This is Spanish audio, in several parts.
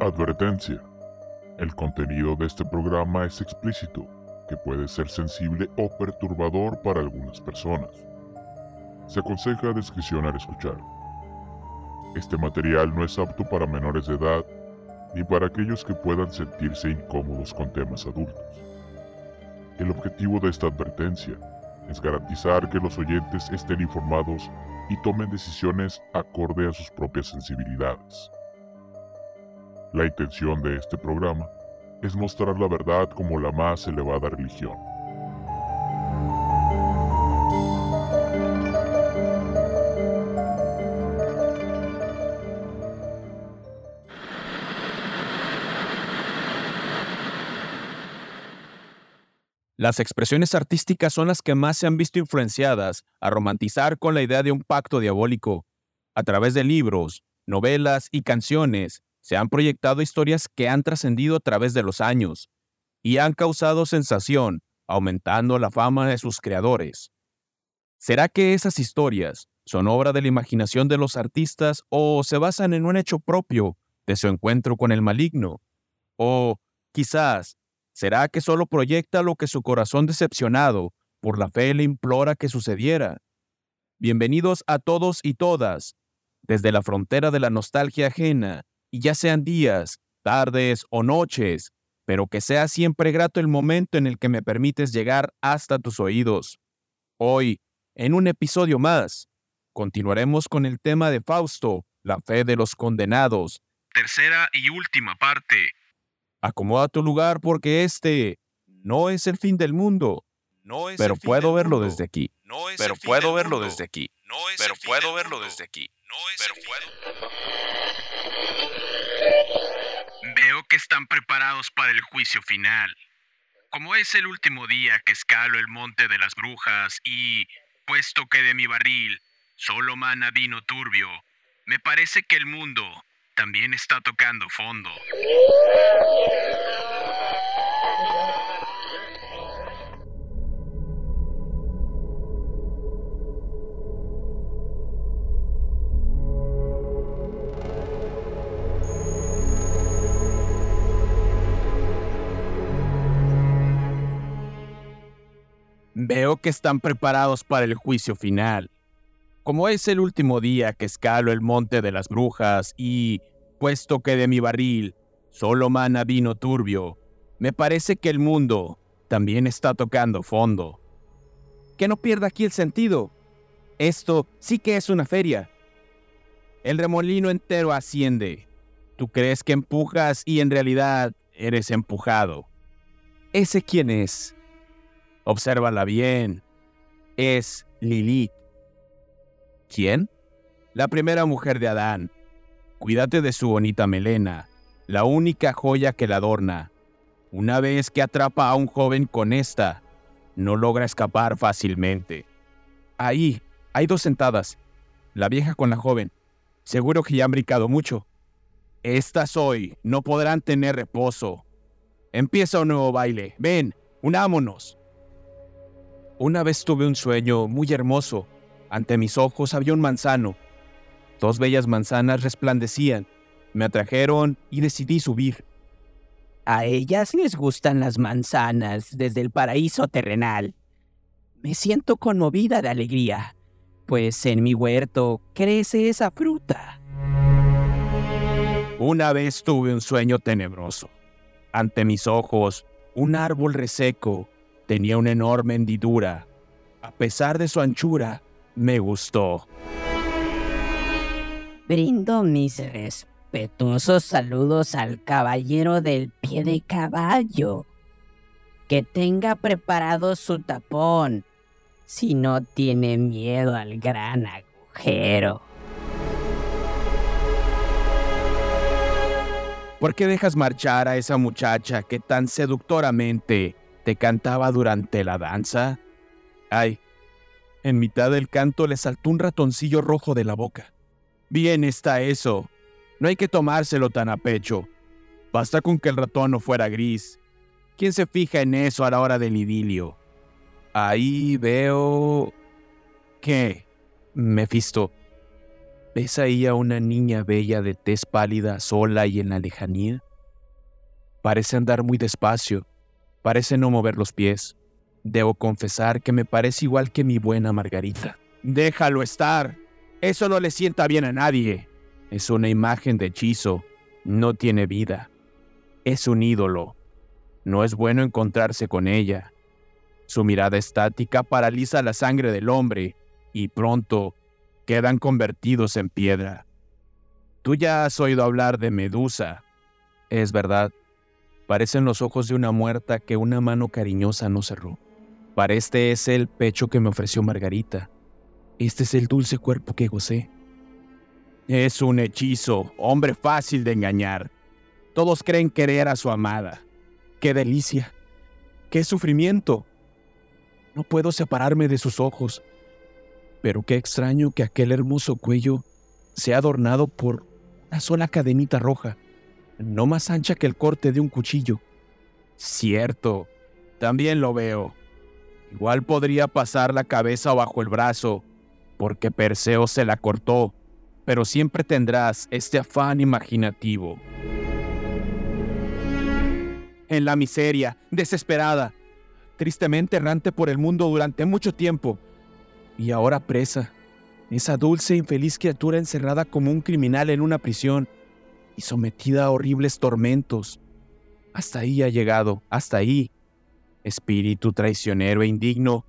Advertencia. El contenido de este programa es explícito, que puede ser sensible o perturbador para algunas personas. Se aconseja discreción al escuchar. Este material no es apto para menores de edad ni para aquellos que puedan sentirse incómodos con temas adultos. El objetivo de esta advertencia es garantizar que los oyentes estén informados y tomen decisiones acorde a sus propias sensibilidades. La intención de este programa es mostrar la verdad como la más elevada religión. Las expresiones artísticas son las que más se han visto influenciadas a romantizar con la idea de un pacto diabólico. A través de libros, novelas y canciones, se han proyectado historias que han trascendido a través de los años y han causado sensación, aumentando la fama de sus creadores. ¿Será que esas historias son obra de la imaginación de los artistas o se basan en un hecho propio de su encuentro con el maligno? O, quizás, ¿Será que solo proyecta lo que su corazón decepcionado por la fe le implora que sucediera? Bienvenidos a todos y todas, desde la frontera de la nostalgia ajena, y ya sean días, tardes o noches, pero que sea siempre grato el momento en el que me permites llegar hasta tus oídos. Hoy, en un episodio más, continuaremos con el tema de Fausto, la fe de los condenados. Tercera y última parte. Acomoda tu lugar porque este no es el fin del mundo. No es pero puedo verlo desde aquí. No es pero puedo verlo desde aquí. No es pero puedo verlo desde aquí. No es pero puedo. Veo que están preparados para el juicio final. Como es el último día que escalo el monte de las brujas y, puesto que de mi barril solo mana vino turbio, me parece que el mundo también está tocando fondo. Veo que están preparados para el juicio final. Como es el último día que escalo el monte de las brujas y, puesto que de mi barril solo mana vino turbio, me parece que el mundo también está tocando fondo. Que no pierda aquí el sentido. Esto sí que es una feria. El remolino entero asciende. Tú crees que empujas y en realidad eres empujado. ¿Ese quién es? Obsérvala bien. Es Lilith. ¿Quién? La primera mujer de Adán. Cuídate de su bonita melena, la única joya que la adorna. Una vez que atrapa a un joven con esta, no logra escapar fácilmente. Ahí, hay dos sentadas, la vieja con la joven. Seguro que ya han brincado mucho. Estas hoy no podrán tener reposo. Empieza un nuevo baile. Ven, unámonos. Una vez tuve un sueño muy hermoso ante mis ojos había un manzano. Dos bellas manzanas resplandecían. Me atrajeron y decidí subir. A ellas les gustan las manzanas desde el paraíso terrenal. Me siento conmovida de alegría, pues en mi huerto crece esa fruta. Una vez tuve un sueño tenebroso. Ante mis ojos, un árbol reseco tenía una enorme hendidura. A pesar de su anchura, me gustó. Brindo mis respetuosos saludos al caballero del pie de caballo. Que tenga preparado su tapón, si no tiene miedo al gran agujero. ¿Por qué dejas marchar a esa muchacha que tan seductoramente te cantaba durante la danza? Ay, en mitad del canto le saltó un ratoncillo rojo de la boca. Bien está eso. No hay que tomárselo tan a pecho. Basta con que el ratón no fuera gris. ¿Quién se fija en eso a la hora del idilio? Ahí veo... ¿Qué? Mefisto. ¿Ves ahí a una niña bella de tez pálida, sola y en la lejanía? Parece andar muy despacio, parece no mover los pies. Debo confesar que me parece igual que mi buena Margarita. Déjalo estar. Eso no le sienta bien a nadie. Es una imagen de hechizo. No tiene vida. Es un ídolo. No es bueno encontrarse con ella. Su mirada estática paraliza la sangre del hombre y pronto quedan convertidos en piedra. Tú ya has oído hablar de Medusa. Es verdad. Parecen los ojos de una muerta que una mano cariñosa no cerró. Para este es el pecho que me ofreció Margarita. Este es el dulce cuerpo que gocé. Es un hechizo, hombre fácil de engañar. Todos creen querer a su amada. ¡Qué delicia! ¡Qué sufrimiento! No puedo separarme de sus ojos. Pero qué extraño que aquel hermoso cuello sea adornado por una sola cadenita roja, no más ancha que el corte de un cuchillo. Cierto, también lo veo. Igual podría pasar la cabeza bajo el brazo, porque Perseo se la cortó, pero siempre tendrás este afán imaginativo. En la miseria, desesperada, tristemente errante por el mundo durante mucho tiempo, y ahora presa, esa dulce e infeliz criatura encerrada como un criminal en una prisión y sometida a horribles tormentos. Hasta ahí ha llegado, hasta ahí. Espíritu traicionero e indigno,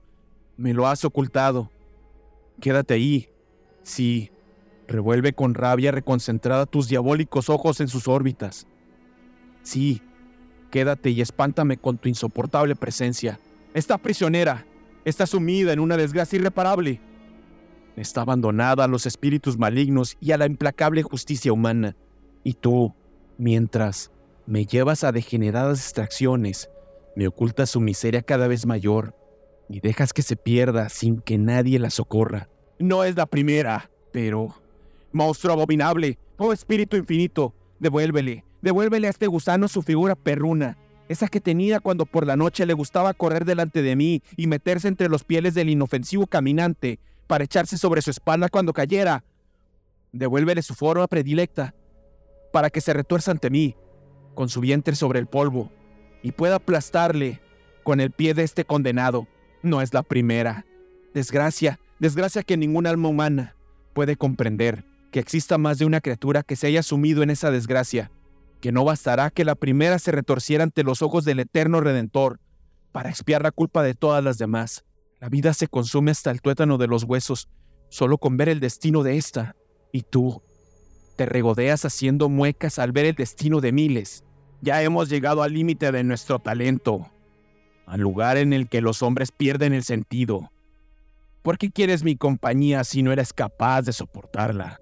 me lo has ocultado. Quédate ahí. Sí, revuelve con rabia reconcentrada tus diabólicos ojos en sus órbitas. Sí, quédate y espántame con tu insoportable presencia. Está prisionera, está sumida en una desgracia irreparable. Está abandonada a los espíritus malignos y a la implacable justicia humana. Y tú, mientras me llevas a degeneradas distracciones, me ocultas su miseria cada vez mayor y dejas que se pierda sin que nadie la socorra. No es la primera, pero... Monstruo abominable, oh espíritu infinito, devuélvele, devuélvele a este gusano su figura perruna, esa que tenía cuando por la noche le gustaba correr delante de mí y meterse entre los pieles del inofensivo caminante para echarse sobre su espalda cuando cayera. Devuélvele su forma predilecta, para que se retuerza ante mí, con su vientre sobre el polvo, y pueda aplastarle con el pie de este condenado. No es la primera. Desgracia, desgracia que ningún alma humana puede comprender que exista más de una criatura que se haya sumido en esa desgracia que no bastará que la primera se retorciera ante los ojos del eterno Redentor para expiar la culpa de todas las demás. La vida se consume hasta el tuétano de los huesos, solo con ver el destino de esta. Y tú, te regodeas haciendo muecas al ver el destino de miles. Ya hemos llegado al límite de nuestro talento, al lugar en el que los hombres pierden el sentido. ¿Por qué quieres mi compañía si no eres capaz de soportarla?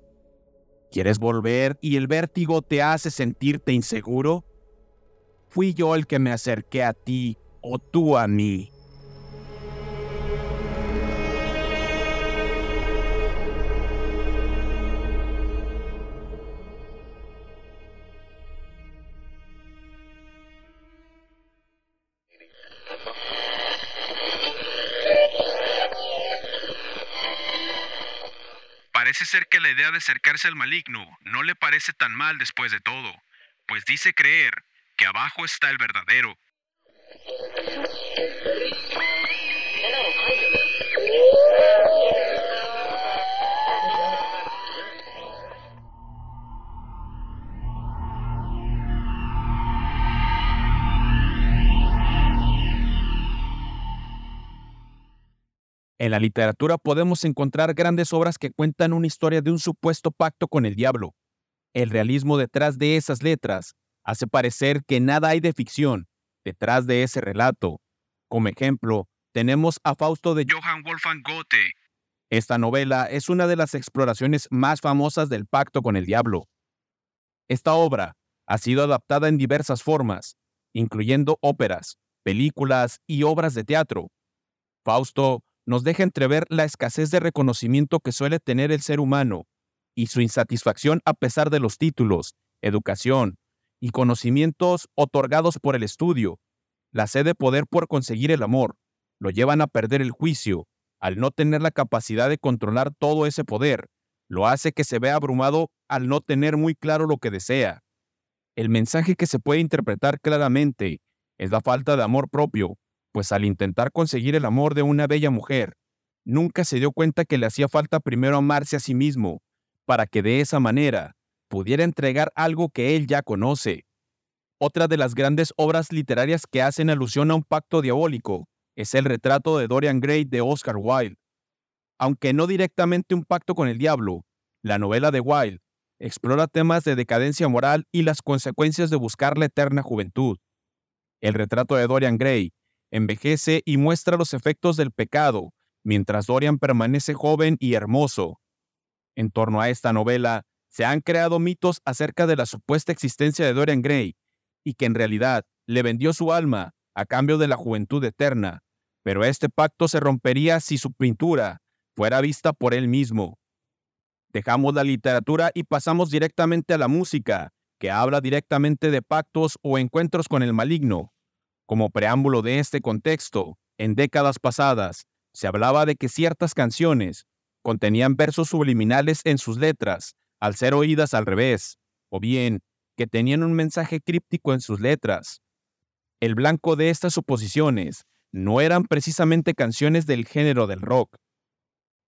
¿Quieres volver y el vértigo te hace sentirte inseguro? ¿Fui yo el que me acerqué a ti o tú a mí? Parece ser que la idea de acercarse al maligno no le parece tan mal después de todo, pues dice creer que abajo está el verdadero. En la literatura podemos encontrar grandes obras que cuentan una historia de un supuesto pacto con el diablo. El realismo detrás de esas letras hace parecer que nada hay de ficción detrás de ese relato. Como ejemplo, tenemos a Fausto de Johann Wolfgang Goethe. Esta novela es una de las exploraciones más famosas del pacto con el diablo. Esta obra ha sido adaptada en diversas formas, incluyendo óperas, películas y obras de teatro. Fausto nos deja entrever la escasez de reconocimiento que suele tener el ser humano y su insatisfacción a pesar de los títulos, educación y conocimientos otorgados por el estudio. La sed de poder por conseguir el amor lo llevan a perder el juicio al no tener la capacidad de controlar todo ese poder, lo hace que se vea abrumado al no tener muy claro lo que desea. El mensaje que se puede interpretar claramente es la falta de amor propio, pues al intentar conseguir el amor de una bella mujer, nunca se dio cuenta que le hacía falta primero amarse a sí mismo, para que de esa manera pudiera entregar algo que él ya conoce. Otra de las grandes obras literarias que hacen alusión a un pacto diabólico es el retrato de Dorian Gray de Oscar Wilde. Aunque no directamente un pacto con el diablo, la novela de Wilde explora temas de decadencia moral y las consecuencias de buscar la eterna juventud. El retrato de Dorian Gray envejece y muestra los efectos del pecado, mientras Dorian permanece joven y hermoso. En torno a esta novela, se han creado mitos acerca de la supuesta existencia de Dorian Gray, y que en realidad le vendió su alma a cambio de la juventud eterna, pero este pacto se rompería si su pintura fuera vista por él mismo. Dejamos la literatura y pasamos directamente a la música, que habla directamente de pactos o encuentros con el maligno. Como preámbulo de este contexto, en décadas pasadas, se hablaba de que ciertas canciones contenían versos subliminales en sus letras, al ser oídas al revés, o bien que tenían un mensaje críptico en sus letras. El blanco de estas suposiciones no eran precisamente canciones del género del rock.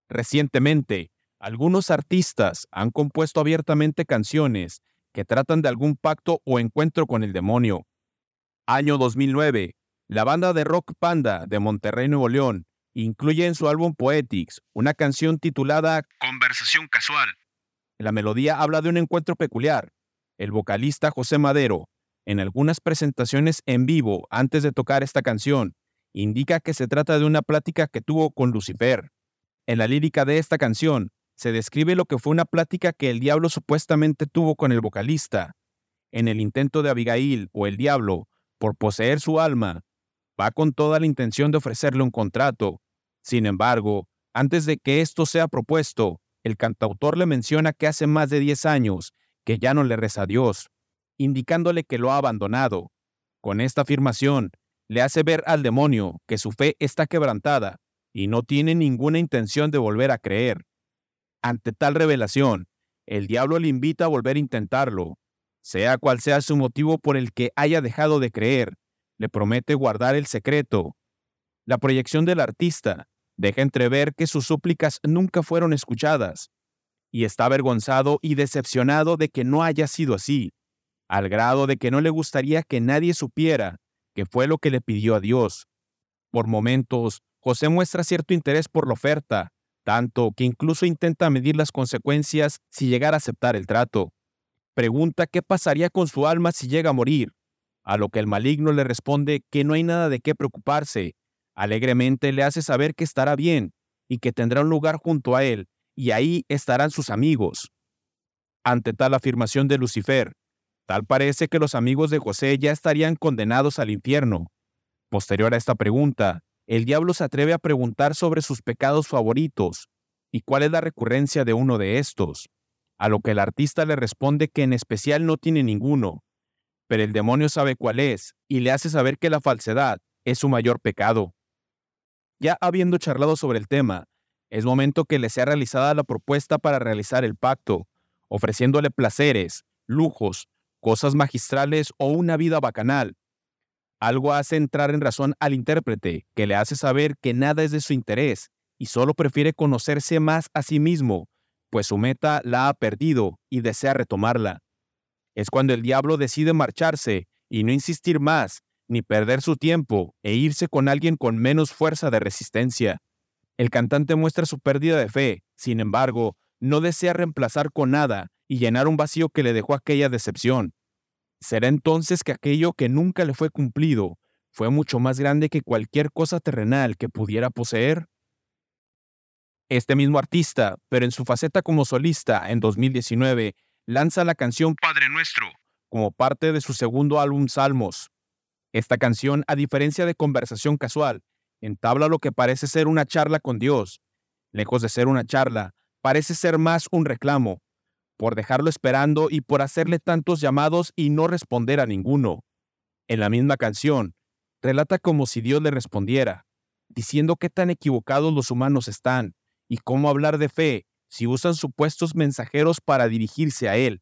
Recientemente, algunos artistas han compuesto abiertamente canciones que tratan de algún pacto o encuentro con el demonio. Año 2009. La banda de rock Panda de Monterrey, Nuevo León, incluye en su álbum Poetics una canción titulada Conversación casual. La melodía habla de un encuentro peculiar. El vocalista José Madero, en algunas presentaciones en vivo antes de tocar esta canción, indica que se trata de una plática que tuvo con Lucifer. En la lírica de esta canción, se describe lo que fue una plática que el diablo supuestamente tuvo con el vocalista. En el intento de Abigail o el diablo por poseer su alma, va con toda la intención de ofrecerle un contrato. Sin embargo, antes de que esto sea propuesto, el cantautor le menciona que hace más de 10 años que ya no le reza a Dios, indicándole que lo ha abandonado. Con esta afirmación, le hace ver al demonio que su fe está quebrantada y no tiene ninguna intención de volver a creer. Ante tal revelación, el diablo le invita a volver a intentarlo. Sea cual sea su motivo por el que haya dejado de creer, le promete guardar el secreto. La proyección del artista deja entrever que sus súplicas nunca fueron escuchadas, y está avergonzado y decepcionado de que no haya sido así, al grado de que no le gustaría que nadie supiera que fue lo que le pidió a Dios. Por momentos, José muestra cierto interés por la oferta, tanto que incluso intenta medir las consecuencias si llegara a aceptar el trato. Pregunta qué pasaría con su alma si llega a morir, a lo que el maligno le responde que no hay nada de qué preocuparse. Alegremente le hace saber que estará bien y que tendrá un lugar junto a él, y ahí estarán sus amigos. Ante tal afirmación de Lucifer, tal parece que los amigos de José ya estarían condenados al infierno. Posterior a esta pregunta, el diablo se atreve a preguntar sobre sus pecados favoritos y cuál es la recurrencia de uno de estos, a lo que el artista le responde que en especial no tiene ninguno, pero el demonio sabe cuál es y le hace saber que la falsedad es su mayor pecado. Ya habiendo charlado sobre el tema, es momento que le sea realizada la propuesta para realizar el pacto, ofreciéndole placeres, lujos, cosas magistrales o una vida bacanal, algo hace entrar en razón al intérprete, que le hace saber que nada es de su interés y solo prefiere conocerse más a sí mismo, pues su meta la ha perdido y desea retomarla. Es cuando el diablo decide marcharse y no insistir más, ni perder su tiempo e irse con alguien con menos fuerza de resistencia. El cantante muestra su pérdida de fe, sin embargo, no desea reemplazar con nada y llenar un vacío que le dejó aquella decepción. Será entonces que aquello que nunca le fue cumplido fue mucho más grande que cualquier cosa terrenal que pudiera poseer. Este mismo artista, pero en su faceta como solista en 2019, lanza la canción Padre Nuestro como parte de su segundo álbum Salmos. Esta canción, a diferencia de Conversación Casual, entabla lo que parece ser una charla con Dios. Lejos de ser una charla, parece ser más un reclamo, por dejarlo esperando y por hacerle tantos llamados y no responder a ninguno. En la misma canción, relata como si Dios le respondiera, diciendo qué tan equivocados los humanos están y cómo hablar de fe si usan supuestos mensajeros para dirigirse a él.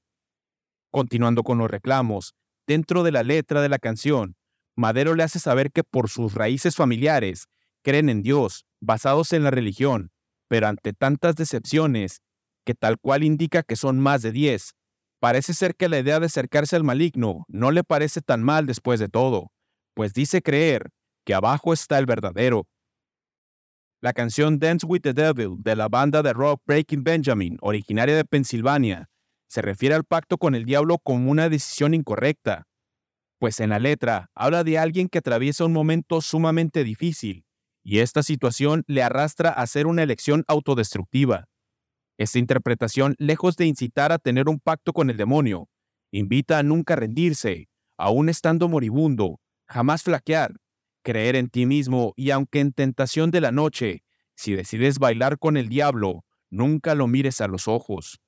Continuando con los reclamos, dentro de la letra de la canción, Madero le hace saber que por sus raíces familiares creen en Dios, basados en la religión, pero ante tantas decepciones, que tal cual indica que son más de 10, parece ser que la idea de acercarse al maligno no le parece tan mal después de todo, pues dice creer que abajo está el verdadero. La canción Dance with the Devil de la banda de rock Breaking Benjamin, originaria de Pensilvania, se refiere al pacto con el diablo como una decisión incorrecta, pues en la letra habla de alguien que atraviesa un momento sumamente difícil, y esta situación le arrastra a hacer una elección autodestructiva. Esta interpretación, lejos de incitar a tener un pacto con el demonio, invita a nunca rendirse, aún estando moribundo, jamás flaquear, creer en ti mismo y aunque en tentación de la noche, si decides bailar con el diablo, nunca lo mires a los ojos.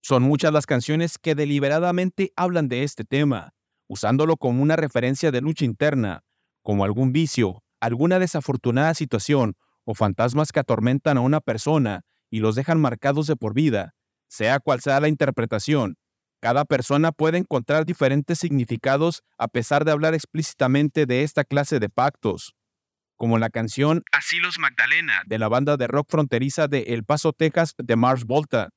Son muchas las canciones que deliberadamente hablan de este tema, usándolo como una referencia de lucha interna, como algún vicio, alguna desafortunada situación o fantasmas que atormentan a una persona y los dejan marcados de por vida, sea cual sea la interpretación. Cada persona puede encontrar diferentes significados a pesar de hablar explícitamente de esta clase de pactos, como la canción Asilos Magdalena de la banda de rock fronteriza de El Paso, Texas de Mars Volta,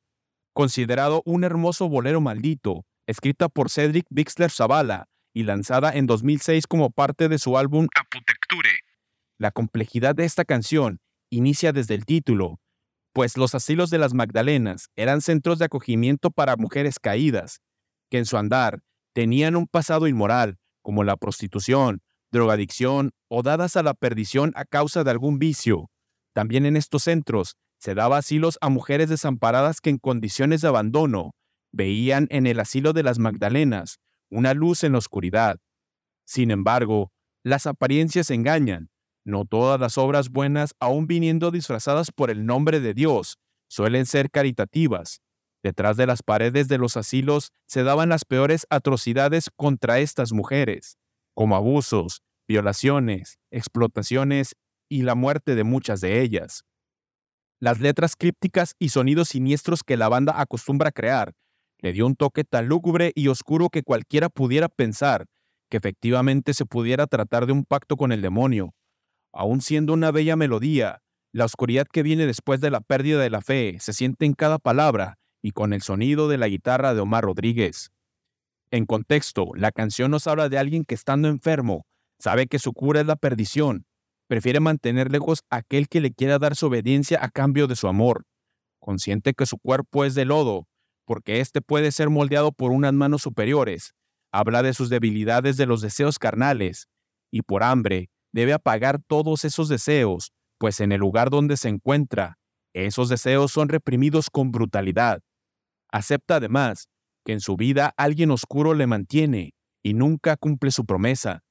considerado un hermoso bolero maldito, escrita por Cedric Bixler Zavala y lanzada en 2006 como parte de su álbum Aputecture. La complejidad de esta canción inicia desde el título, pues los asilos de las Magdalenas eran centros de acogimiento para mujeres caídas, que en su andar tenían un pasado inmoral, como la prostitución, drogadicción o dadas a la perdición a causa de algún vicio. También en estos centros se daba asilos a mujeres desamparadas que en condiciones de abandono veían en el asilo de las Magdalenas una luz en la oscuridad. Sin embargo, las apariencias engañan, no todas las obras buenas, aun viniendo disfrazadas por el nombre de Dios, suelen ser caritativas. Detrás de las paredes de los asilos se daban las peores atrocidades contra estas mujeres, como abusos, violaciones, explotaciones y la muerte de muchas de ellas. Las letras crípticas y sonidos siniestros que la banda acostumbra crear le dio un toque tan lúgubre y oscuro que cualquiera pudiera pensar que efectivamente se pudiera tratar de un pacto con el demonio, Aún siendo una bella melodía, la oscuridad que viene después de la pérdida de la fe se siente en cada palabra y con el sonido de la guitarra de Omar Rodríguez. En contexto, la canción nos habla de alguien que estando enfermo, sabe que su cura es la perdición, prefiere mantener lejos a aquel que le quiera dar su obediencia a cambio de su amor, consciente que su cuerpo es de lodo, porque éste puede ser moldeado por unas manos superiores, habla de sus debilidades de los deseos carnales, y por hambre, debe apagar todos esos deseos, pues en el lugar donde se encuentra, esos deseos son reprimidos con brutalidad. Acepta además que en su vida alguien oscuro le mantiene y nunca cumple su promesa.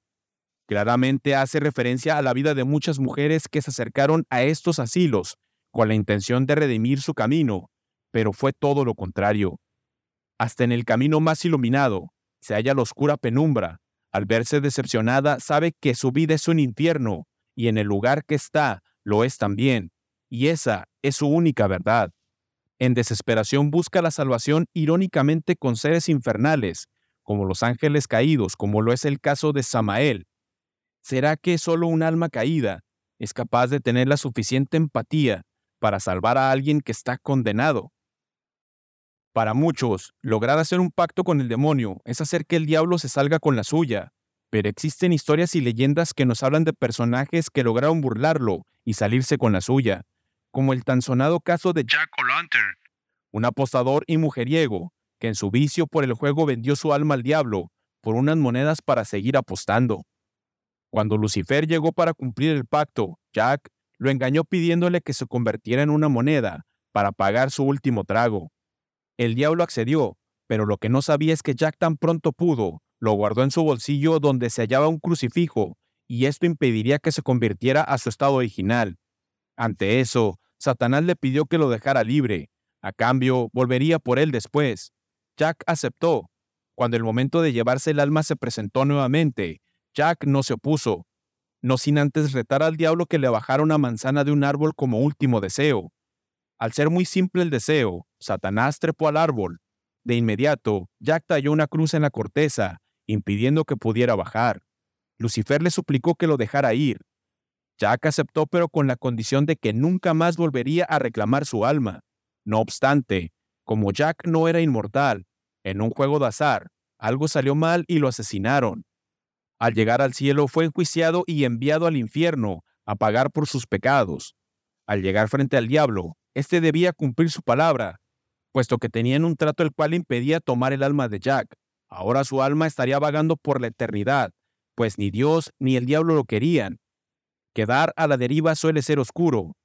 Claramente hace referencia a la vida de muchas mujeres que se acercaron a estos asilos con la intención de redimir su camino, pero fue todo lo contrario. Hasta en el camino más iluminado se halla la oscura penumbra, al verse decepcionada, sabe que su vida es un infierno y en el lugar que está lo es también, y esa es su única verdad. En desesperación busca la salvación irónicamente con seres infernales, como los ángeles caídos, como lo es el caso de Samael. ¿Será que solo un alma caída es capaz de tener la suficiente empatía para salvar a alguien que está condenado? Para muchos, lograr hacer un pacto con el demonio es hacer que el diablo se salga con la suya, pero existen historias y leyendas que nos hablan de personajes que lograron burlarlo y salirse con la suya, como el tan sonado caso de Jack O'Lantern, un apostador y mujeriego que en su vicio por el juego vendió su alma al diablo por unas monedas para seguir apostando. Cuando Lucifer llegó para cumplir el pacto, Jack lo engañó pidiéndole que se convirtiera en una moneda para pagar su último trago. El diablo accedió, pero lo que no sabía es que Jack tan pronto pudo, lo guardó en su bolsillo donde se hallaba un crucifijo, y esto impediría que se convirtiera a su estado original. Ante eso, Satanás le pidió que lo dejara libre. A cambio, volvería por él después. Jack aceptó. Cuando el momento de llevarse el alma se presentó nuevamente, Jack no se opuso, no sin antes retar al diablo que le bajara una manzana de un árbol como último deseo. Al ser muy simple el deseo, Satanás trepó al árbol. De inmediato, Jack talló una cruz en la corteza, impidiendo que pudiera bajar. Lucifer le suplicó que lo dejara ir. Jack aceptó pero con la condición de que nunca más volvería a reclamar su alma. No obstante, como Jack no era inmortal, en un juego de azar, algo salió mal y lo asesinaron. Al llegar al cielo fue enjuiciado y enviado al infierno a pagar por sus pecados. Al llegar frente al diablo, éste debía cumplir su palabra, puesto que tenían un trato el cual impedía tomar el alma de Jack. Ahora su alma estaría vagando por la eternidad, pues ni Dios ni el diablo lo querían. Quedar a la deriva suele ser oscuro.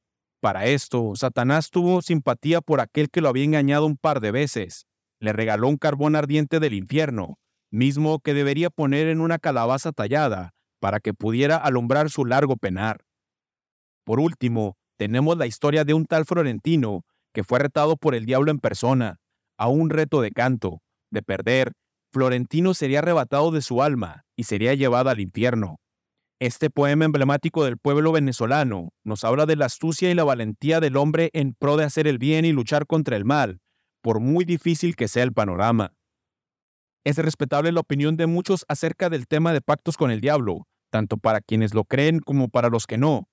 Para esto, Satanás tuvo simpatía por aquel que lo había engañado un par de veces. Le regaló un carbón ardiente del infierno, mismo que debería poner en una calabaza tallada para que pudiera alumbrar su largo penar. Por último, tenemos la historia de un tal Florentino que fue retado por el diablo en persona, a un reto de canto. De perder, Florentino sería arrebatado de su alma y sería llevado al infierno. Este poema emblemático del pueblo venezolano nos habla de la astucia y la valentía del hombre en pro de hacer el bien y luchar contra el mal, por muy difícil que sea el panorama. Es respetable la opinión de muchos acerca del tema de pactos con el diablo, tanto para quienes lo creen como para los que no.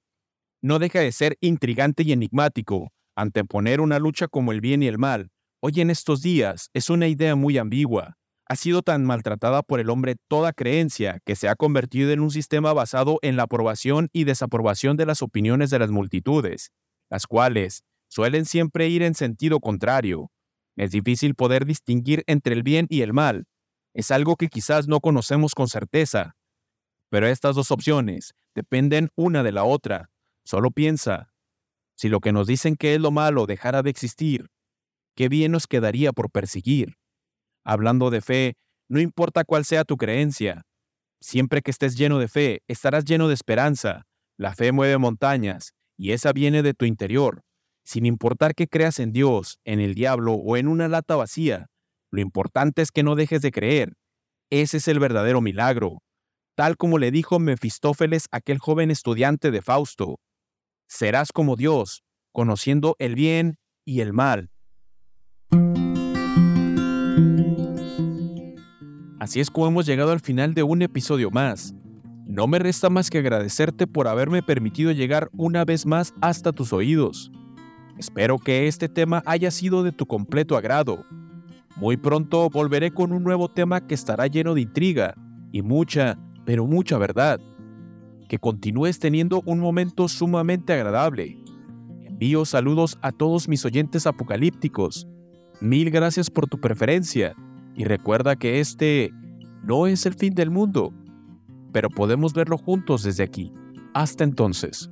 No deja de ser intrigante y enigmático, anteponer una lucha como el bien y el mal. Hoy en estos días es una idea muy ambigua, ha sido tan maltratada por el hombre toda creencia que se ha convertido en un sistema basado en la aprobación y desaprobación de las opiniones de las multitudes, las cuales suelen siempre ir en sentido contrario. Es difícil poder distinguir entre el bien y el mal. Es algo que quizás no conocemos con certeza. Pero estas dos opciones dependen una de la otra. Solo piensa, si lo que nos dicen que es lo malo dejara de existir, ¿qué bien nos quedaría por perseguir? Hablando de fe, no importa cuál sea tu creencia. Siempre que estés lleno de fe, estarás lleno de esperanza. La fe mueve montañas, y esa viene de tu interior. Sin importar que creas en Dios, en el diablo o en una lata vacía, lo importante es que no dejes de creer. Ese es el verdadero milagro. Tal como le dijo Mefistófeles aquel joven estudiante de Fausto. Serás como Dios, conociendo el bien y el mal. Así es como hemos llegado al final de un episodio más. No me resta más que agradecerte por haberme permitido llegar una vez más hasta tus oídos. Espero que este tema haya sido de tu completo agrado. Muy pronto volveré con un nuevo tema que estará lleno de intriga y mucha, pero mucha verdad. Que continúes teniendo un momento sumamente agradable. Envío saludos a todos mis oyentes apocalípticos. Mil gracias por tu preferencia y recuerda que este no es el fin del mundo, pero podemos verlo juntos desde aquí. Hasta entonces.